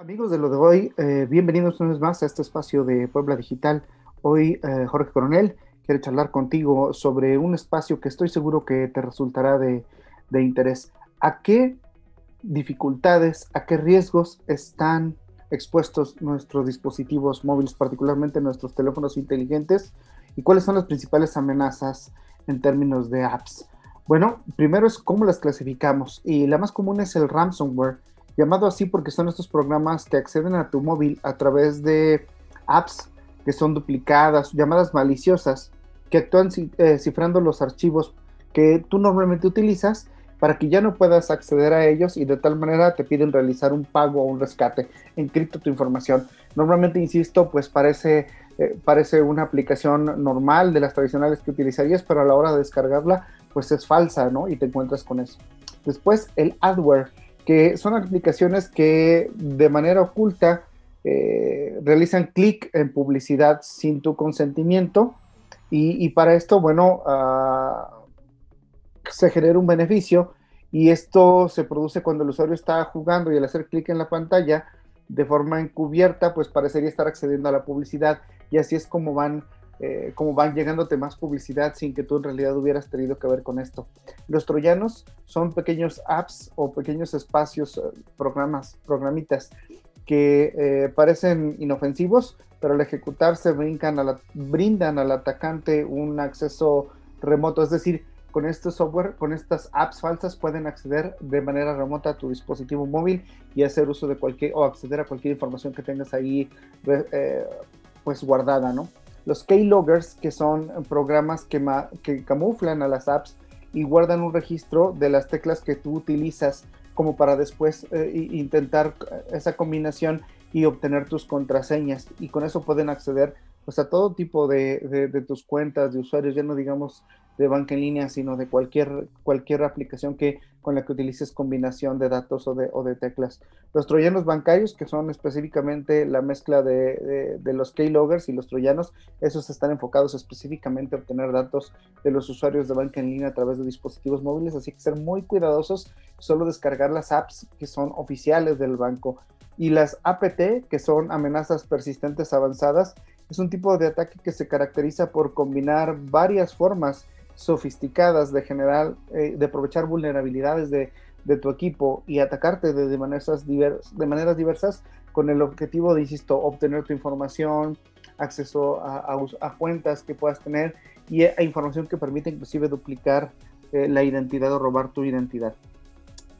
Amigos de lo de hoy, eh, bienvenidos una vez más a este espacio de Puebla Digital. Hoy eh, Jorge Coronel quiere charlar contigo sobre un espacio que estoy seguro que te resultará de, de interés. ¿A qué dificultades, a qué riesgos están expuestos nuestros dispositivos móviles, particularmente nuestros teléfonos inteligentes? ¿Y cuáles son las principales amenazas en términos de apps? Bueno, primero es cómo las clasificamos y la más común es el ransomware llamado así porque son estos programas que acceden a tu móvil a través de apps que son duplicadas, llamadas maliciosas, que actúan eh, cifrando los archivos que tú normalmente utilizas para que ya no puedas acceder a ellos y de tal manera te piden realizar un pago o un rescate, encripto tu información. Normalmente, insisto, pues parece, eh, parece una aplicación normal de las tradicionales que utilizarías, pero a la hora de descargarla, pues es falsa, ¿no? Y te encuentras con eso. Después, el adware que son aplicaciones que de manera oculta eh, realizan clic en publicidad sin tu consentimiento. Y, para esto, bueno, ah, se genera un beneficio y esto se produce cuando el usuario está jugando y al hacer clic en la pantalla de forma encubierta, pues parecería estar accediendo a la publicidad. Y así es como van eh, como van llegándote más publicidad sin que tú en realidad hubieras tenido que ver con esto. Los troyanos son pequeños apps o pequeños espacios, eh, programas, programitas que eh, parecen inofensivos, pero al ejecutarse brincan a brindan al atacante un acceso remoto, es decir, con este software, con estas apps falsas pueden acceder de manera remota a tu dispositivo móvil y hacer uso de cualquier o acceder a cualquier información que tengas ahí pues guardada, ¿no? Los keyloggers, que son programas que, que camuflan a las apps y guardan un registro de las teclas que tú utilizas como para después eh, intentar esa combinación y obtener tus contraseñas. Y con eso pueden acceder pues a todo tipo de, de, tus cuentas de usuarios, ya no digamos de banca en línea, sino de cualquier, cualquier aplicación que, con la que utilices combinación de datos o de, o de teclas. Los troyanos bancarios, que son específicamente la mezcla de, de, los keyloggers y los troyanos, esos están enfocados específicamente a obtener datos de los usuarios de banca en línea a través de dispositivos móviles, así que ser muy cuidadosos, solo descargar las apps que son oficiales del banco. Y las APT, que son amenazas persistentes avanzadas, es un tipo de ataque que se caracteriza por combinar varias formas sofisticadas de general, eh, de aprovechar vulnerabilidades de, tu equipo y atacarte de, maneras de maneras diversas con el objetivo de, insisto, obtener tu información, acceso a, cuentas que puedas tener y a información que permite inclusive duplicar eh, la identidad o robar tu identidad.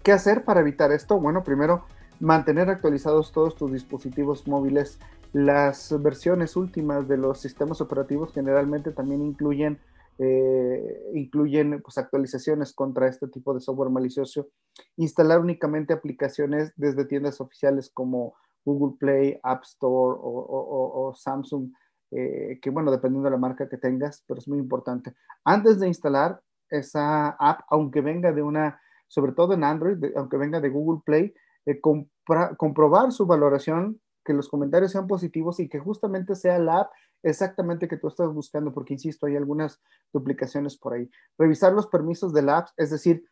¿Qué hacer para evitar esto? Bueno, primero, mantener actualizados todos tus dispositivos móviles las versiones últimas de los sistemas operativos generalmente también incluyen, eh, incluyen pues, actualizaciones contra este tipo de software malicioso. Instalar únicamente aplicaciones desde tiendas oficiales como Google Play, App Store o, Samsung, eh, que bueno, dependiendo de la marca que tengas, pero es muy importante. Antes de instalar esa app, aunque venga de una, sobre todo en Android, aunque venga de Google Play, eh, comprobar su valoración que los comentarios sean positivos y que justamente sea la app exactamente que tú estás buscando, porque insisto, hay algunas duplicaciones por ahí. Revisar los permisos de la app, es decir,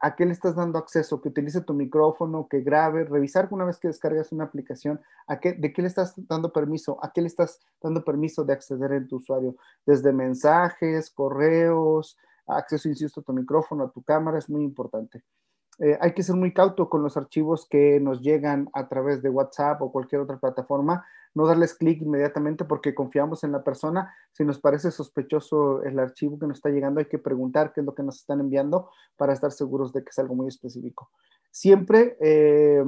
a qué le estás dando acceso, que utilice tu micrófono, que grabe, revisar una vez que descargas una aplicación, a qué, de qué le estás dando permiso, a qué le estás dando permiso de acceder en tu usuario, desde mensajes, correos, acceso, insisto, a tu micrófono, a tu cámara, es muy importante. Eh, hay que ser muy cauto con los archivos que nos llegan a través de WhatsApp o cualquier otra plataforma, no darles clic inmediatamente porque confiamos en la persona. Si nos parece sospechoso el archivo que nos está llegando, hay que preguntar qué es lo que nos están enviando para estar seguros de que es algo muy específico. Siempre eh,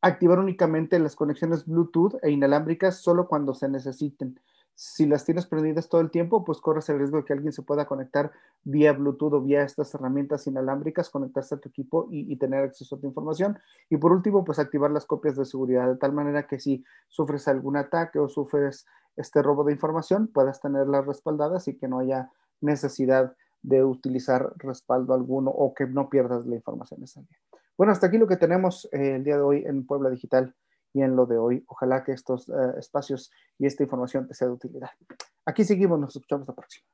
activar únicamente las conexiones Bluetooth e inalámbricas solo cuando se necesiten si las tienes prendidas todo el tiempo, pues corres el riesgo de que alguien se pueda conectar vía Bluetooth o vía estas herramientas inalámbricas, conectarse a tu equipo y, tener acceso a tu información. Y por último, pues activar las copias de seguridad de tal manera que si sufres algún ataque o sufres este robo de información, puedas tenerlas respaldadas y que no haya necesidad de utilizar respaldo alguno o que no pierdas la información ese día. Bueno, hasta aquí lo que tenemos eh, el día de hoy en Puebla Digital y en lo de hoy. Ojalá que estos eh, espacios y esta información te sea de utilidad. Aquí seguimos, nos escuchamos la próxima.